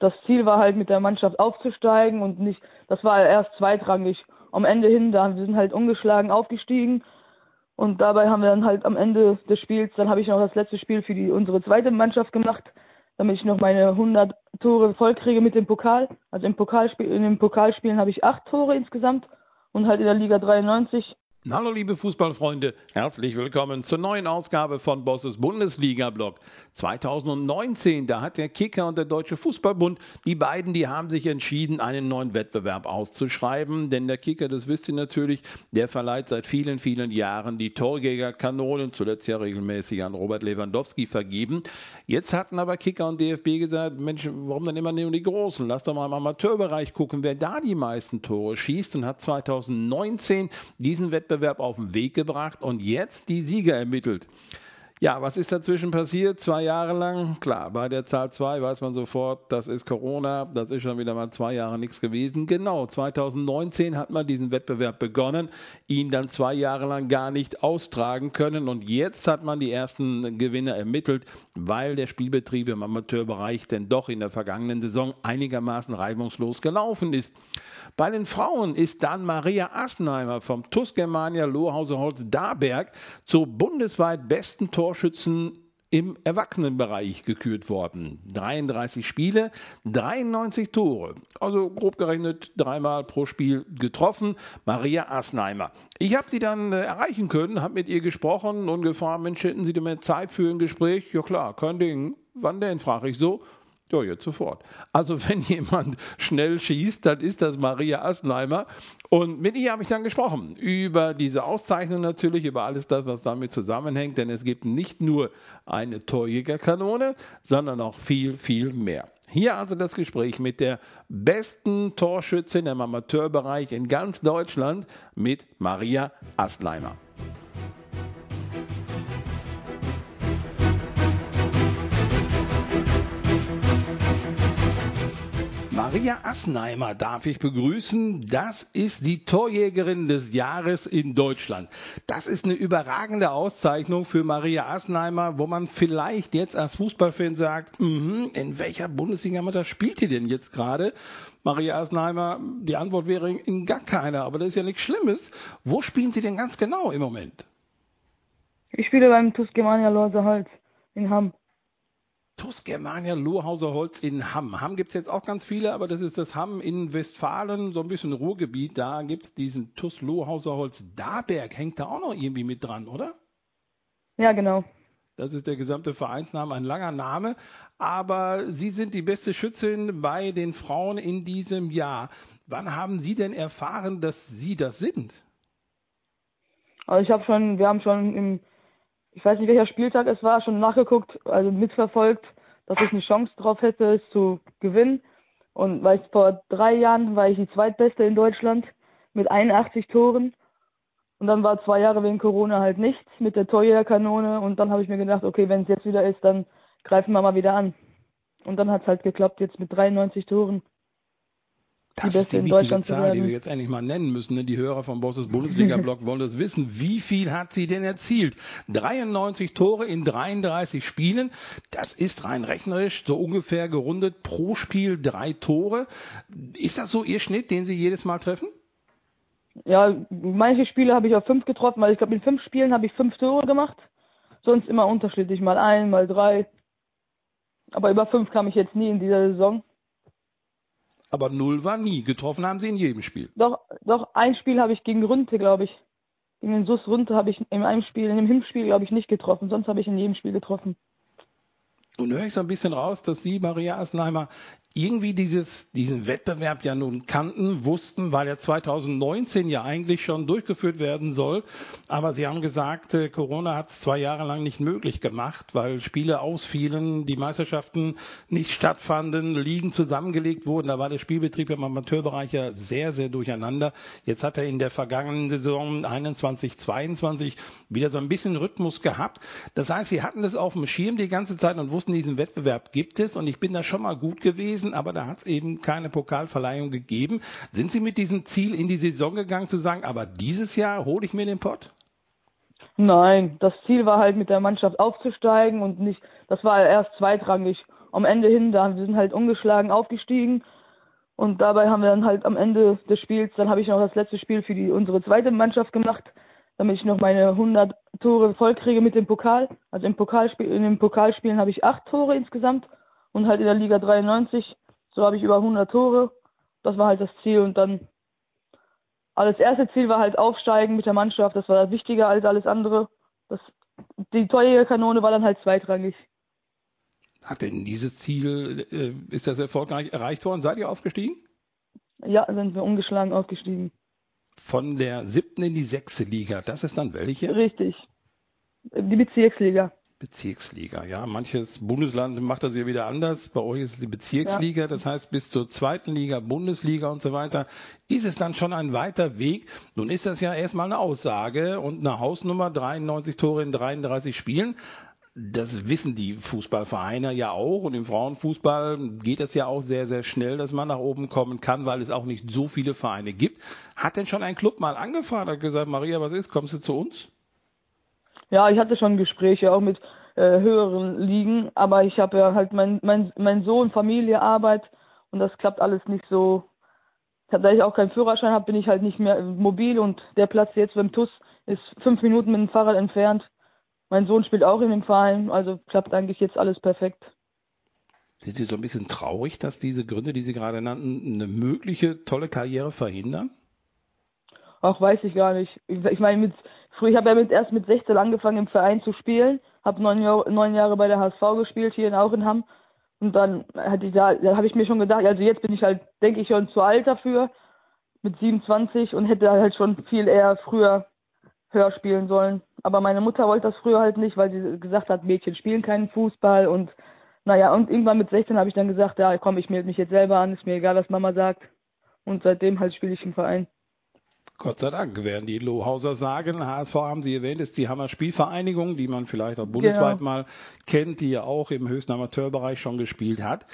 das Ziel war halt mit der Mannschaft aufzusteigen und nicht, das war erst zweitrangig. Am Ende hin, da wir sind halt ungeschlagen aufgestiegen und dabei haben wir dann halt am Ende des Spiels, dann habe ich noch das letzte Spiel für die unsere zweite Mannschaft gemacht, damit ich noch meine 100 Tore vollkriege mit dem Pokal. Also im Pokalspiel, in den Pokalspielen habe ich acht Tore insgesamt und halt in der Liga 93 Hallo liebe Fußballfreunde, herzlich willkommen zur neuen Ausgabe von Bosses Bundesliga-Blog. 2019, da hat der Kicker und der Deutsche Fußballbund, die beiden, die haben sich entschieden, einen neuen Wettbewerb auszuschreiben. Denn der Kicker, das wisst ihr natürlich, der verleiht seit vielen, vielen Jahren die Torjägerkanonen, zuletzt ja regelmäßig an Robert Lewandowski vergeben. Jetzt hatten aber Kicker und DFB gesagt, Mensch, warum dann immer nur die Großen? Lass doch mal im Amateurbereich gucken, wer da die meisten Tore schießt und hat 2019 diesen Wettbewerb Wettbewerb auf den Weg gebracht und jetzt die Sieger ermittelt. Ja, was ist dazwischen passiert? Zwei Jahre lang? Klar, bei der Zahl 2 weiß man sofort, das ist Corona, das ist schon wieder mal zwei Jahre nichts gewesen. Genau, 2019 hat man diesen Wettbewerb begonnen, ihn dann zwei Jahre lang gar nicht austragen können und jetzt hat man die ersten Gewinner ermittelt, weil der Spielbetrieb im Amateurbereich denn doch in der vergangenen Saison einigermaßen reibungslos gelaufen ist. Bei den Frauen ist dann Maria Assenheimer vom TuS Germania Lohhause-Holz Darberg zur bundesweit besten Torschützen im Erwachsenenbereich gekürt worden. 33 Spiele, 93 Tore. Also grob gerechnet dreimal pro Spiel getroffen. Maria Asnheimer. Ich habe sie dann äh, erreichen können, habe mit ihr gesprochen und gefragt, Mensch, hätten Sie denn mehr Zeit für ein Gespräch? Ja klar, kein Ding. Wann denn, frage ich so. Ja, jetzt sofort. Also wenn jemand schnell schießt, dann ist das Maria Assenheimer. Und mit ihr habe ich dann gesprochen über diese Auszeichnung natürlich, über alles das, was damit zusammenhängt. Denn es gibt nicht nur eine Torjägerkanone, sondern auch viel, viel mehr. Hier also das Gespräch mit der besten Torschützin im Amateurbereich in ganz Deutschland mit Maria Astlheimer. Maria Assenheimer darf ich begrüßen. Das ist die Torjägerin des Jahres in Deutschland. Das ist eine überragende Auszeichnung für Maria Assenheimer, wo man vielleicht jetzt als Fußballfan sagt, mm, in welcher Bundesliga spielt die denn jetzt gerade? Maria Assenheimer, die Antwort wäre in gar keiner, aber das ist ja nichts Schlimmes. Wo spielen Sie denn ganz genau im Moment? Ich spiele beim TuS Germania Lorse Holz in Hamm. TUS Germania Lohhauser Holz in Hamm. Hamm gibt es jetzt auch ganz viele, aber das ist das Hamm in Westfalen, so ein bisschen Ruhrgebiet. Da gibt es diesen TUS Lohhauser Holz Daberg. Hängt da auch noch irgendwie mit dran, oder? Ja, genau. Das ist der gesamte Vereinsname, ein langer Name. Aber Sie sind die beste Schützin bei den Frauen in diesem Jahr. Wann haben Sie denn erfahren, dass Sie das sind? Also ich habe schon, wir haben schon im ich weiß nicht welcher Spieltag es war, schon nachgeguckt, also mitverfolgt, dass ich eine Chance drauf hätte, es zu gewinnen. Und weil vor drei Jahren war ich die zweitbeste in Deutschland mit 81 Toren. Und dann war zwei Jahre wegen Corona halt nichts mit der Torjägerkanone. Und dann habe ich mir gedacht, okay, wenn es jetzt wieder ist, dann greifen wir mal wieder an. Und dann hat es halt geklappt, jetzt mit 93 Toren. Das ist die wichtige Zahl, die wir jetzt endlich mal nennen müssen. Ne? Die Hörer vom Bosses Bundesliga-Blog wollen das wissen. Wie viel hat sie denn erzielt? 93 Tore in 33 Spielen. Das ist rein rechnerisch so ungefähr gerundet pro Spiel drei Tore. Ist das so Ihr Schnitt, den Sie jedes Mal treffen? Ja, manche Spiele habe ich auf fünf getroffen, weil ich glaube, in fünf Spielen habe ich fünf Tore gemacht. Sonst immer unterschiedlich, mal ein, mal drei. Aber über fünf kam ich jetzt nie in dieser Saison. Aber null war nie. Getroffen haben sie in jedem Spiel. Doch, doch ein Spiel habe ich gegen Runte, glaube ich. Gegen den SUS Runte habe ich in einem Spiel, in dem Hinspiel, glaube ich, nicht getroffen. Sonst habe ich in jedem Spiel getroffen. Und höre ich so ein bisschen raus, dass Sie, Maria Assenheimer, irgendwie dieses, diesen Wettbewerb ja nun kannten, wussten, weil er 2019 ja eigentlich schon durchgeführt werden soll. Aber Sie haben gesagt, äh, Corona hat es zwei Jahre lang nicht möglich gemacht, weil Spiele ausfielen, die Meisterschaften nicht stattfanden, Ligen zusammengelegt wurden. Da war der Spielbetrieb im Amateurbereich ja sehr, sehr durcheinander. Jetzt hat er in der vergangenen Saison 21, 22 wieder so ein bisschen Rhythmus gehabt. Das heißt, Sie hatten das auf dem Schirm die ganze Zeit und wussten, diesen Wettbewerb gibt es. Und ich bin da schon mal gut gewesen gewesen, aber da hat es eben keine Pokalverleihung gegeben. Sind Sie mit diesem Ziel in die Saison gegangen, zu sagen, aber dieses Jahr hole ich mir den Pott? Nein, das Ziel war halt mit der Mannschaft aufzusteigen und nicht, das war erst zweitrangig. am Ende hin, da wir sind halt ungeschlagen aufgestiegen und dabei haben wir dann halt am Ende des Spiels, dann habe ich noch das letzte Spiel für die unsere zweite Mannschaft gemacht, damit ich noch meine 100 Tore vollkriege mit dem Pokal. Also im Pokalspiel, in den Pokalspielen habe ich acht Tore insgesamt und halt in der Liga 93, so habe ich über 100 Tore. Das war halt das Ziel und dann aber das erste Ziel war halt aufsteigen mit der Mannschaft, das war wichtiger als alles andere. Das, die Torjägerkanone war dann halt zweitrangig. Hat denn dieses Ziel, äh, ist das erfolgreich erreicht worden? Seid ihr aufgestiegen? Ja, sind wir ungeschlagen aufgestiegen. Von der siebten in die sechste Liga, das ist dann welche? Richtig. Die Bezirksliga. Bezirksliga, ja. Manches Bundesland macht das ja wieder anders. Bei euch ist es die Bezirksliga, ja. das heißt bis zur zweiten Liga, Bundesliga und so weiter. Ist es dann schon ein weiter Weg? Nun ist das ja erstmal eine Aussage und eine Hausnummer, 93 Tore in 33 Spielen. Das wissen die Fußballvereine ja auch und im Frauenfußball geht es ja auch sehr, sehr schnell, dass man nach oben kommen kann, weil es auch nicht so viele Vereine gibt. Hat denn schon ein Club mal angefragt, hat gesagt, Maria, was ist, kommst du zu uns? Ja, ich hatte schon Gespräche auch mit äh, höheren Ligen, aber ich habe ja halt mein, mein, mein Sohn, Familie, Arbeit und das klappt alles nicht so. Da ich auch keinen Führerschein habe, bin ich halt nicht mehr mobil und der Platz jetzt beim TUS ist fünf Minuten mit dem Fahrrad entfernt. Mein Sohn spielt auch in dem Verein, also klappt eigentlich jetzt alles perfekt. Sind Sie so ein bisschen traurig, dass diese Gründe, die Sie gerade nannten, eine mögliche tolle Karriere verhindern? Ach, weiß ich gar nicht. Ich, meine, mit, früher, ich habe ja mit, erst mit 16 angefangen im Verein zu spielen, habe neun, Jahr, neun Jahre bei der HSV gespielt hier in Auchenham und dann hatte ich da, da habe ich mir schon gedacht, also jetzt bin ich halt, denke ich schon zu alt dafür mit 27 und hätte halt schon viel eher früher höher spielen sollen. Aber meine Mutter wollte das früher halt nicht, weil sie gesagt hat, Mädchen spielen keinen Fußball und naja, und irgendwann mit 16 habe ich dann gesagt, ja komm, ich melde mich jetzt selber an, ist mir egal, was Mama sagt. Und seitdem halt spiele ich im Verein. Gott sei Dank werden die Lohauser sagen. HSV haben Sie erwähnt, ist die Hammer Spielvereinigung, die man vielleicht auch bundesweit genau. mal kennt, die ja auch im höchsten Amateurbereich schon gespielt hat.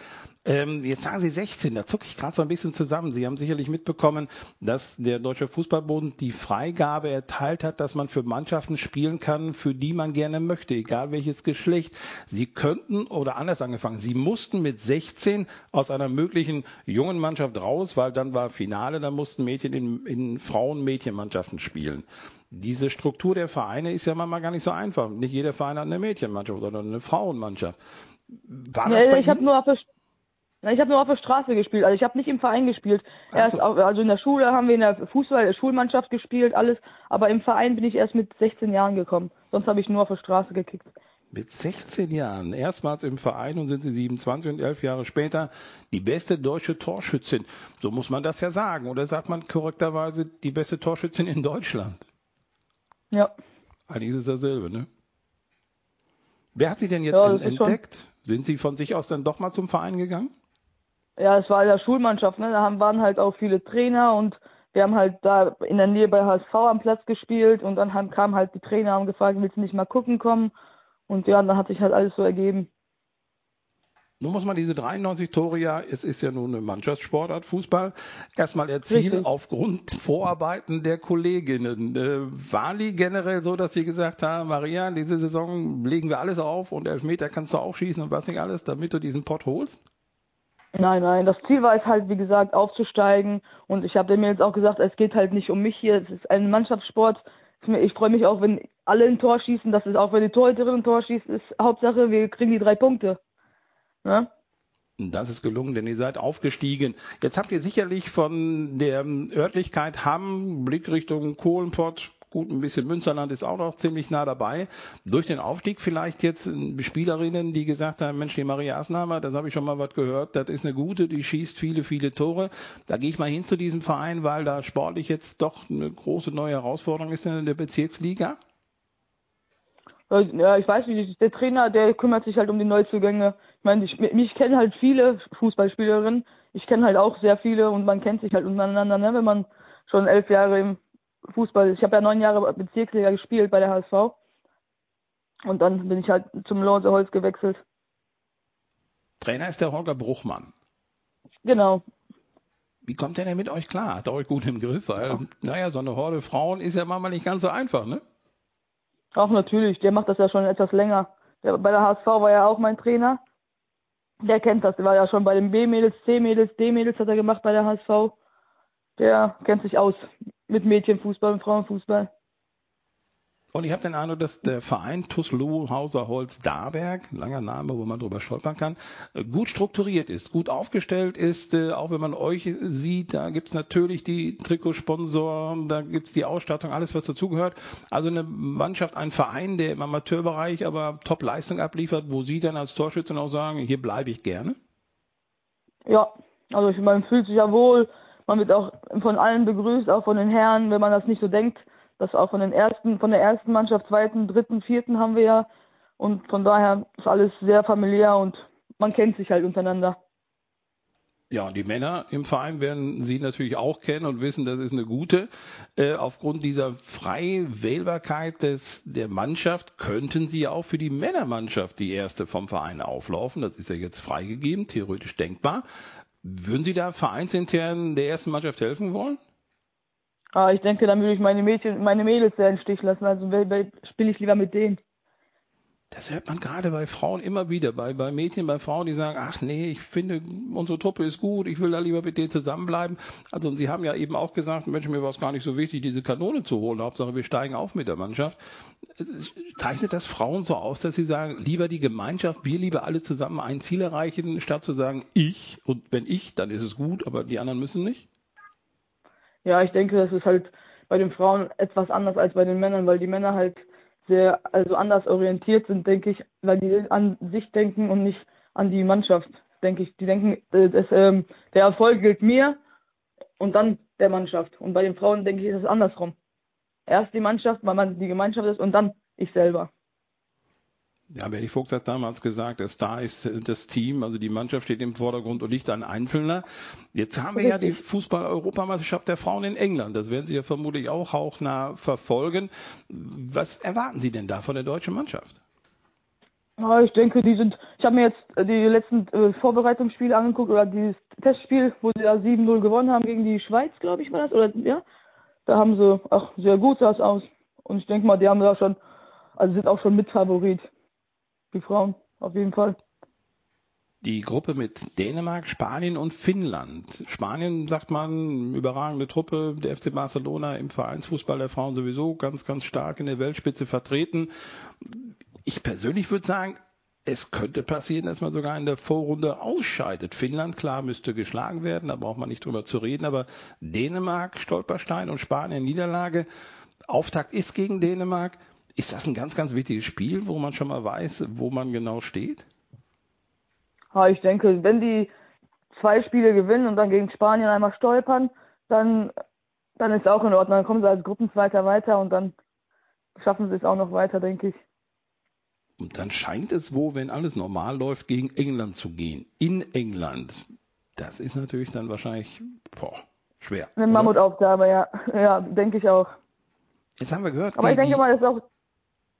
Ähm, jetzt sagen Sie 16, da zucke ich gerade so ein bisschen zusammen. Sie haben sicherlich mitbekommen, dass der Deutsche Fußballbund die Freigabe erteilt hat, dass man für Mannschaften spielen kann, für die man gerne möchte, egal welches Geschlecht. Sie könnten, oder anders angefangen, Sie mussten mit 16 aus einer möglichen jungen Mannschaft raus, weil dann war Finale, da mussten Mädchen in, in Frauen-Mädchenmannschaften spielen diese Struktur der Vereine ist ja manchmal gar nicht so einfach. Nicht jeder Verein hat eine Mädchenmannschaft oder eine Frauenmannschaft. War das nee, ich habe nur auf der ich habe nur auf der Straße gespielt, also ich habe nicht im Verein gespielt. Erst, so. also in der Schule haben wir in der Fußball-Schulmannschaft gespielt, alles, aber im Verein bin ich erst mit 16 Jahren gekommen. Sonst habe ich nur auf der Straße gekickt. Mit 16 Jahren, erstmals im Verein und sind sie 27 und elf Jahre später die beste deutsche Torschützin. So muss man das ja sagen. Oder sagt man korrekterweise die beste Torschützin in Deutschland? Ja. Eigentlich ist es dasselbe, ne? Wer hat sie denn jetzt ja, entdeckt? Sind Sie von sich aus dann doch mal zum Verein gegangen? ja, es war in der Schulmannschaft, ne? Da waren halt auch viele Trainer und wir haben halt da in der Nähe bei HSV am Platz gespielt und dann haben, kamen halt die Trainer und gefragt, willst du nicht mal gucken kommen? Und ja, dann hat sich halt alles so ergeben. Nun muss man diese 93 Tore ja, es ist ja nun eine Mannschaftssportart, Fußball, erstmal erzielen Richtig. aufgrund Vorarbeiten der Kolleginnen. Äh, waren die generell so, dass sie gesagt haben, Maria, diese Saison legen wir alles auf und Elfmeter kannst du auch schießen und was nicht alles, damit du diesen Pott holst? Nein, nein, das Ziel war es halt, wie gesagt, aufzusteigen. Und ich habe mir jetzt auch gesagt, es geht halt nicht um mich hier. Es ist ein Mannschaftssport. Ich freue mich auch, wenn alle ein Tor schießen. Das ist auch, wenn die Torhüterin ein Tor schießt, ist Hauptsache, wir kriegen die drei Punkte. Ne? Das ist gelungen, denn ihr seid aufgestiegen. Jetzt habt ihr sicherlich von der Örtlichkeit Hamm, Blickrichtung Kohlenpott, Gut, ein bisschen Münsterland ist auch noch ziemlich nah dabei. Durch den Aufstieg vielleicht jetzt Spielerinnen, die gesagt haben, Mensch, die Maria Asnhammer, das habe ich schon mal was gehört, das ist eine gute, die schießt viele, viele Tore. Da gehe ich mal hin zu diesem Verein, weil da sportlich jetzt doch eine große neue Herausforderung ist in der Bezirksliga. Ja, ich weiß nicht, der Trainer, der kümmert sich halt um die Neuzugänge. Ich meine, ich, mich kennen halt viele Fußballspielerinnen. Ich kenne halt auch sehr viele und man kennt sich halt untereinander, ne? wenn man schon elf Jahre im Fußball. Ich habe ja neun Jahre Bezirksliga gespielt bei der HSV. Und dann bin ich halt zum Lorse Holz gewechselt. Trainer ist der Holger Bruchmann. Genau. Wie kommt der denn mit euch klar? Hat er euch gut im Griff? Weil, ja. naja, so eine Horde Frauen ist ja manchmal nicht ganz so einfach, ne? Auch natürlich. Der macht das ja schon etwas länger. Der, bei der HSV war ja auch mein Trainer. Der kennt das. Der war ja schon bei den B-Mädels, C-Mädels, D-Mädels hat er gemacht bei der HSV. Der kennt sich aus mit Mädchenfußball und Frauenfußball. Und ich habe den Eindruck, dass der Verein Tuslu Hauser Holz Darberg, langer Name, wo man drüber stolpern kann, gut strukturiert ist, gut aufgestellt ist. Äh, auch wenn man euch sieht, da gibt's natürlich die Trikotsponsoren, da gibt's die Ausstattung, alles was dazugehört. Also eine Mannschaft, ein Verein, der im Amateurbereich aber Top-Leistung abliefert, wo Sie dann als Torschütze auch sagen, hier bleibe ich gerne. Ja, also ich, man fühlt sich ja wohl, man wird auch von allen begrüßt, auch von den Herren, wenn man das nicht so denkt das auch von den ersten, von der ersten Mannschaft, zweiten, dritten, vierten haben wir ja. Und von daher ist alles sehr familiär und man kennt sich halt untereinander. Ja, und die Männer im Verein werden Sie natürlich auch kennen und wissen, das ist eine gute. Äh, aufgrund dieser freien Wählbarkeit des, der Mannschaft könnten Sie auch für die Männermannschaft die erste vom Verein auflaufen. Das ist ja jetzt freigegeben, theoretisch denkbar. Würden Sie da vereinsintern der ersten Mannschaft helfen wollen? Ah, ich denke, dann würde ich meine Mädchen, meine Mädels sehr im Stich lassen. Also spiele ich lieber mit denen. Das hört man gerade bei Frauen immer wieder, bei, bei Mädchen, bei Frauen, die sagen, ach nee, ich finde, unsere Truppe ist gut, ich will da lieber mit denen zusammenbleiben. Also und Sie haben ja eben auch gesagt, Mensch, mir war es gar nicht so wichtig, diese Kanone zu holen, Hauptsache wir steigen auf mit der Mannschaft. Zeichnet das Frauen so aus, dass sie sagen, lieber die Gemeinschaft, wir lieber alle zusammen ein Ziel erreichen, statt zu sagen, ich und wenn ich, dann ist es gut, aber die anderen müssen nicht? Ja, ich denke, das ist halt bei den Frauen etwas anders als bei den Männern, weil die Männer halt sehr, also anders orientiert sind, denke ich, weil die an sich denken und nicht an die Mannschaft, denke ich. Die denken, äh, das, ähm, der Erfolg gilt mir und dann der Mannschaft. Und bei den Frauen denke ich, ist es andersrum. Erst die Mannschaft, weil man die Gemeinschaft ist und dann ich selber. Ja, Bernie Fuchs hat damals gesagt, der Star ist das Team, also die Mannschaft steht im Vordergrund und nicht ein Einzelner. Jetzt haben wir ja die Fußball-Europameisterschaft der Frauen in England. Das werden Sie ja vermutlich auch hauchnah verfolgen. Was erwarten Sie denn da von der deutschen Mannschaft? Ja, ich denke, die sind, ich habe mir jetzt die letzten äh, Vorbereitungsspiele angeguckt oder dieses Testspiel, wo sie da 7-0 gewonnen haben gegen die Schweiz, glaube ich, war das, oder ja. Da haben sie auch sehr gut sah es aus. Und ich denke mal, die haben da schon, also sind auch schon Mitfavorit die Frauen, auf jeden Fall. Die Gruppe mit Dänemark, Spanien und Finnland. Spanien, sagt man, überragende Truppe, der FC Barcelona im Vereinsfußball der Frauen sowieso ganz, ganz stark in der Weltspitze vertreten. Ich persönlich würde sagen, es könnte passieren, dass man sogar in der Vorrunde ausscheidet. Finnland, klar, müsste geschlagen werden, da braucht man nicht drüber zu reden, aber Dänemark, Stolperstein und Spanien, Niederlage. Auftakt ist gegen Dänemark. Ist das ein ganz, ganz wichtiges Spiel, wo man schon mal weiß, wo man genau steht? Ja, ich denke, wenn die zwei Spiele gewinnen und dann gegen Spanien einmal stolpern, dann, dann ist auch in Ordnung. Dann kommen sie als Gruppenzweiter weiter und dann schaffen sie es auch noch weiter, denke ich. Und dann scheint es wohl, wenn alles normal läuft, gegen England zu gehen. In England. Das ist natürlich dann wahrscheinlich boah, schwer. Eine Mammutaufgabe, ja. Ja, denke ich auch. Jetzt haben wir gehört. Aber ich denke mal, das ist auch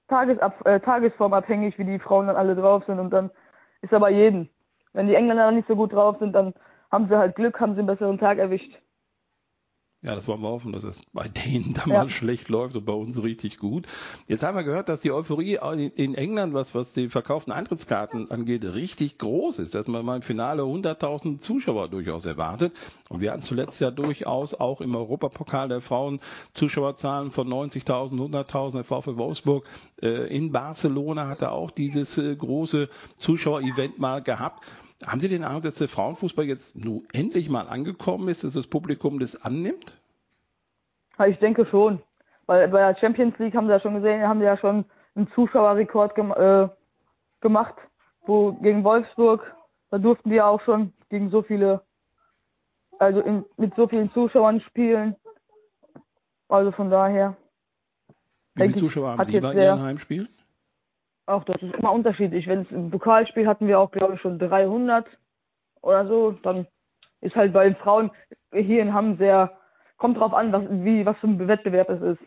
Tagesab äh, tagesformabhängig, wie die Frauen dann alle drauf sind und dann ist aber jeden. Wenn die Engländer nicht so gut drauf sind, dann haben sie halt Glück, haben sie einen besseren Tag erwischt. Ja, das wollen wir hoffen, dass es bei denen da ja. mal schlecht läuft und bei uns richtig gut. Jetzt haben wir gehört, dass die Euphorie in England, was, was die verkauften Eintrittskarten angeht, richtig groß ist, dass man mal im Finale 100.000 Zuschauer durchaus erwartet. Und wir hatten zuletzt ja durchaus auch im Europapokal der Frauen Zuschauerzahlen von 90.000, 100.000. Der VfL Wolfsburg äh, in Barcelona hatte auch dieses äh, große Zuschauerevent mal gehabt. Haben Sie den Eindruck, dass der Frauenfußball jetzt nun endlich mal angekommen ist, dass das Publikum das annimmt? Ich denke schon. Weil bei der Champions League haben Sie ja schon gesehen, haben Sie ja schon einen Zuschauerrekord gem äh, gemacht, wo gegen Wolfsburg, da durften die ja auch schon gegen so viele, also in, mit so vielen Zuschauern spielen. Also von daher. Wie viele Zuschauer haben Sie bei Ihren Heimspielen? Auch das ist immer unterschiedlich. Wenn es im Pokalspiel hatten wir auch, glaube ich, schon 300 oder so. Dann ist halt bei den Frauen hier in Hamm sehr, kommt drauf an, was, wie, was für ein Wettbewerb es ist.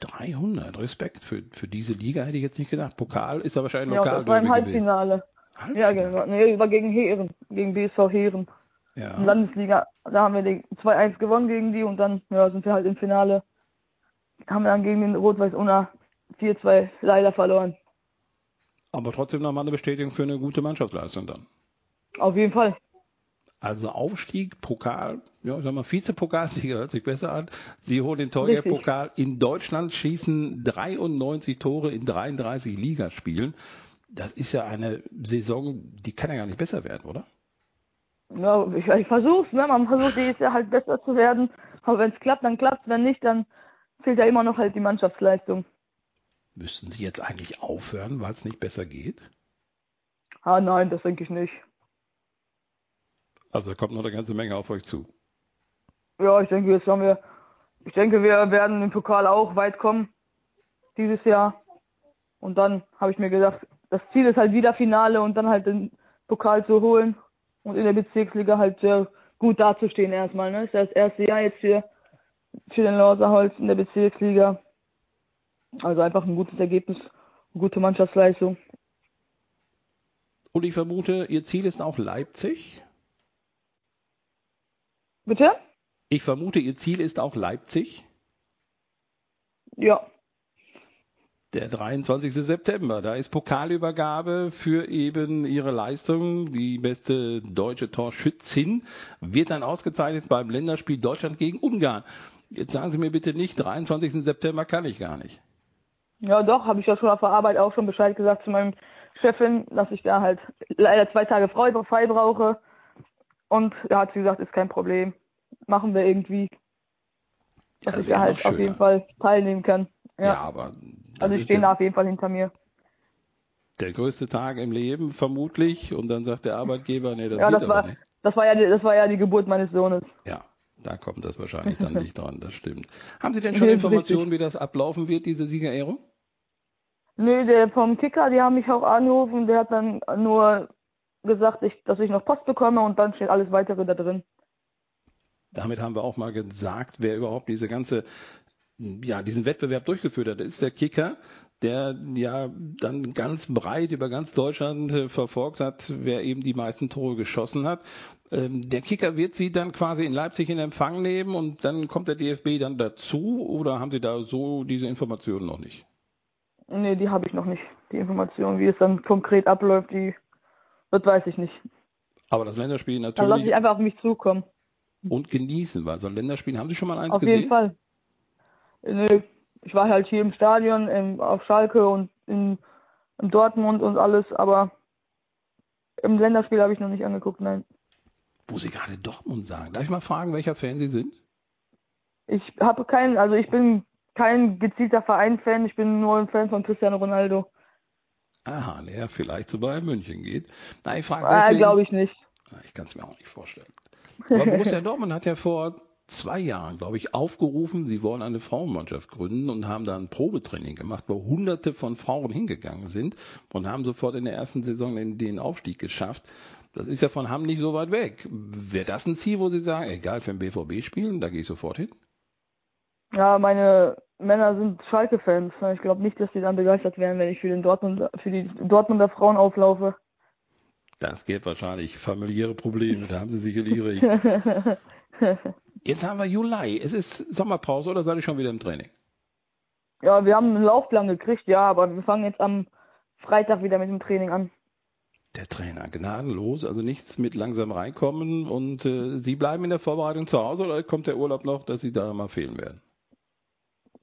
300, Respekt für, für diese Liga hätte ich jetzt nicht gedacht. Pokal ist aber wahrscheinlich lokal. Ja, das war im Halbfinale. Halbfinale. Ja, genau. Nee, war gegen Heeren, gegen BSV Heeren. Ja. Landesliga, da haben wir 2-1 gewonnen gegen die und dann ja, sind wir halt im Finale. Haben wir dann gegen den Rot-Weiß-Unna 4-2 leider verloren. Aber trotzdem nochmal eine Bestätigung für eine gute Mannschaftsleistung dann. Auf jeden Fall. Also Aufstieg, Pokal, ja, ich sag mal, Vizepokalsieger hört sich besser an. Sie holen den Torgeldpokal in Deutschland, schießen 93 Tore in 33 Ligaspielen. Das ist ja eine Saison, die kann ja gar nicht besser werden, oder? Ja, ich, ich versuch's, ne? Man versucht jedes Jahr halt besser zu werden. Aber wenn es klappt, dann klappt Wenn nicht, dann fehlt ja immer noch halt die Mannschaftsleistung. Müssten Sie jetzt eigentlich aufhören, weil es nicht besser geht? Ah, nein, das denke ich nicht. Also da kommt noch eine ganze Menge auf euch zu. Ja, ich denke, jetzt haben wir, ich denke, wir werden im Pokal auch weit kommen dieses Jahr. Und dann habe ich mir gedacht, das Ziel ist halt wieder Finale und dann halt den Pokal zu holen und in der Bezirksliga halt sehr gut dazustehen erstmal. Ne? Das ist das erste Jahr jetzt für, für den Lauserholz in der Bezirksliga. Also einfach ein gutes Ergebnis, eine gute Mannschaftsleistung. Und ich vermute, Ihr Ziel ist auch Leipzig? Bitte? Ich vermute, Ihr Ziel ist auch Leipzig? Ja. Der 23. September, da ist Pokalübergabe für eben ihre Leistung. Die beste deutsche Torschützin wird dann ausgezeichnet beim Länderspiel Deutschland gegen Ungarn. Jetzt sagen Sie mir bitte nicht, 23. September kann ich gar nicht. Ja, doch, habe ich ja schon auf der Arbeit auch schon Bescheid gesagt zu meinem Chefin, dass ich da halt leider zwei Tage frei brauche. Und da hat sie gesagt, ist kein Problem. Machen wir irgendwie. Dass das ich da halt auf jeden Fall teilnehmen kann. Ja, ja aber. Also ich stehe da auf jeden Fall hinter mir. Der größte Tag im Leben, vermutlich. Und dann sagt der Arbeitgeber, nee, das ja, geht das war, nicht. Das war, ja die, das war ja die Geburt meines Sohnes. Ja, da kommt das wahrscheinlich dann nicht dran, das stimmt. Haben Sie denn schon Informationen, wie das ablaufen wird, diese Siegerehrung? Nee, der vom Kicker, die haben mich auch angerufen, der hat dann nur gesagt, ich, dass ich noch Post bekomme und dann steht alles weitere da drin. Damit haben wir auch mal gesagt, wer überhaupt diese ganze, ja, diesen Wettbewerb durchgeführt hat. Das ist der Kicker, der ja dann ganz breit über ganz Deutschland äh, verfolgt hat, wer eben die meisten Tore geschossen hat. Ähm, der Kicker wird Sie dann quasi in Leipzig in Empfang nehmen und dann kommt der DFB dann dazu oder haben Sie da so diese Informationen noch nicht? Nee, die habe ich noch nicht. Die Informationen, wie es dann konkret abläuft, die das weiß ich nicht. Aber das Länderspiel natürlich. Dann lasse ich einfach auf mich zukommen. Und genießen, weil so ein Länderspiel, haben Sie schon mal eins auf gesehen? Auf jeden Fall. Nee, ich war halt hier im Stadion, im, auf Schalke und in, in Dortmund und alles, aber im Länderspiel habe ich noch nicht angeguckt, nein. Wo Sie gerade Dortmund sagen. Darf ich mal fragen, welcher Fan Sie sind? Ich habe keinen, also ich bin kein gezielter Verein-Fan, ich bin nur ein Fan von Cristiano Ronaldo. Aha, der vielleicht zu Bayern München geht. Na, ich frage ah, deswegen. glaube ich nicht. Ich kann es mir auch nicht vorstellen. Aber Borussia Dortmund hat ja vor zwei Jahren, glaube ich, aufgerufen, sie wollen eine Frauenmannschaft gründen und haben da ein Probetraining gemacht, wo hunderte von Frauen hingegangen sind und haben sofort in der ersten Saison den, den Aufstieg geschafft. Das ist ja von Hamm nicht so weit weg. Wäre das ein Ziel, wo Sie sagen, egal für den BVB spielen, da gehe ich sofort hin? Ja, meine Männer sind Schalke-Fans. Ich glaube nicht, dass die dann begeistert wären, wenn ich für, den Dortmund, für die Dortmunder Frauen auflaufe. Das geht wahrscheinlich familiäre Probleme, da haben sie sicherlich recht. Jetzt haben wir Juli. Es ist Sommerpause oder seid ihr schon wieder im Training? Ja, wir haben einen Laufplan gekriegt, ja, aber wir fangen jetzt am Freitag wieder mit dem Training an. Der Trainer, gnadenlos, also nichts mit langsam reinkommen und äh, Sie bleiben in der Vorbereitung zu Hause oder kommt der Urlaub noch, dass Sie da mal fehlen werden?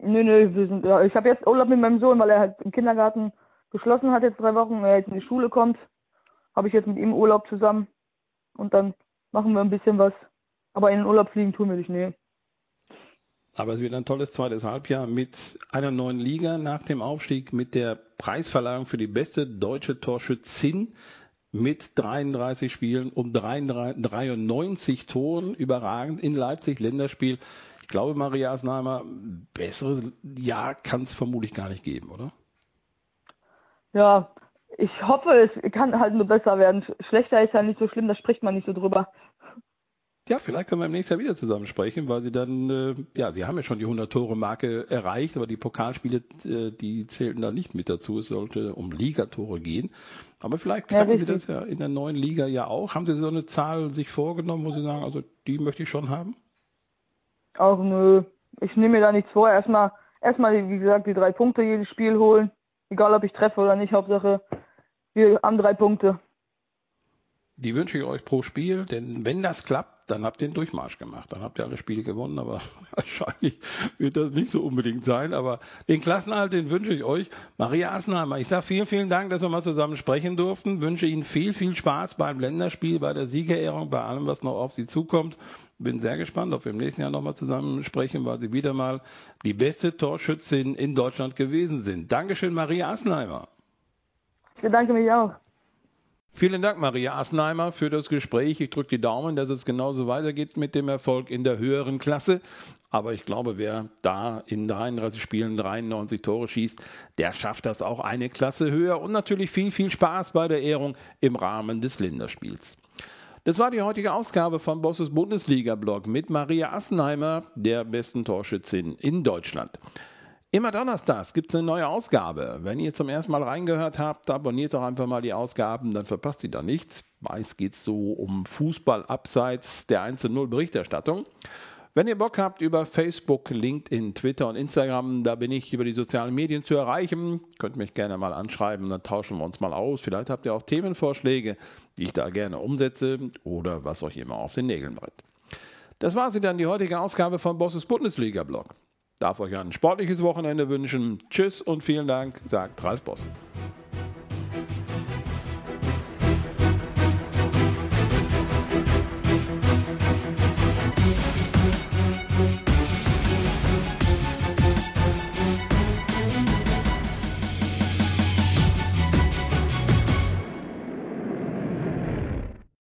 Nö, nö, wir sind, ja, ich habe jetzt Urlaub mit meinem Sohn, weil er halt im Kindergarten geschlossen hat jetzt drei Wochen, er jetzt in die Schule kommt, habe ich jetzt mit ihm Urlaub zusammen und dann machen wir ein bisschen was. Aber in den Urlaub fliegen tun wir nicht, nee. Aber es wird ein tolles zweites Halbjahr mit einer neuen Liga nach dem Aufstieg, mit der Preisverleihung für die beste deutsche Torschützin mit 33 Spielen und 93 Toren, überragend in Leipzig, Länderspiel glaube, Maria Asnheimer, besseres Jahr kann es vermutlich gar nicht geben, oder? Ja, ich hoffe, es kann halt nur besser werden. Schlechter ist ja nicht so schlimm, da spricht man nicht so drüber. Ja, vielleicht können wir im nächsten Jahr wieder zusammen sprechen, weil sie dann, äh, ja, sie haben ja schon die 100-Tore-Marke erreicht, aber die Pokalspiele, äh, die zählten da nicht mit dazu. Es sollte um Ligatore gehen. Aber vielleicht knacken ja, sie das ja in der neuen Liga ja auch. Haben Sie so eine Zahl sich vorgenommen, wo Sie sagen, also die möchte ich schon haben? Auch nö. Ich nehme mir da nichts vor. Erstmal, erstmal, wie gesagt, die drei Punkte jedes Spiel holen. Egal, ob ich treffe oder nicht. Hauptsache, Wir haben drei Punkte. Die wünsche ich euch pro Spiel, denn wenn das klappt, dann habt ihr den Durchmarsch gemacht. Dann habt ihr alle Spiele gewonnen, aber wahrscheinlich wird das nicht so unbedingt sein. Aber den Klassenhalt, den wünsche ich euch. Maria Assenheimer, ich sage vielen, vielen Dank, dass wir mal zusammen sprechen durften. Wünsche Ihnen viel, viel Spaß beim Länderspiel, bei der Siegerehrung, bei allem, was noch auf Sie zukommt. Bin sehr gespannt, ob wir im nächsten Jahr nochmal zusammen sprechen, weil Sie wieder mal die beste Torschützin in Deutschland gewesen sind. Dankeschön, Maria Assenheimer. Ich bedanke mich auch. Vielen Dank, Maria Assenheimer, für das Gespräch. Ich drücke die Daumen, dass es genauso weitergeht mit dem Erfolg in der höheren Klasse. Aber ich glaube, wer da in 33 Spielen 93 Tore schießt, der schafft das auch eine Klasse höher und natürlich viel, viel Spaß bei der Ehrung im Rahmen des Länderspiels. Das war die heutige Ausgabe von Bosses Bundesliga-Blog mit Maria Assenheimer, der besten Torschützin in Deutschland. Immer donnerstags gibt es eine neue Ausgabe. Wenn ihr zum ersten Mal reingehört habt, abonniert doch einfach mal die Ausgaben, dann verpasst ihr da nichts. Meist geht es so um Fußball abseits der 1-0 Berichterstattung. Wenn ihr Bock habt über Facebook, LinkedIn, Twitter und Instagram, da bin ich über die sozialen Medien zu erreichen. Könnt mich gerne mal anschreiben, dann tauschen wir uns mal aus. Vielleicht habt ihr auch Themenvorschläge, die ich da gerne umsetze oder was euch immer auf den Nägeln brennt. Das war sie dann, die heutige Ausgabe von Bosses Bundesliga-Blog darf euch ein sportliches Wochenende wünschen. Tschüss und vielen Dank, sagt Ralf Bossen.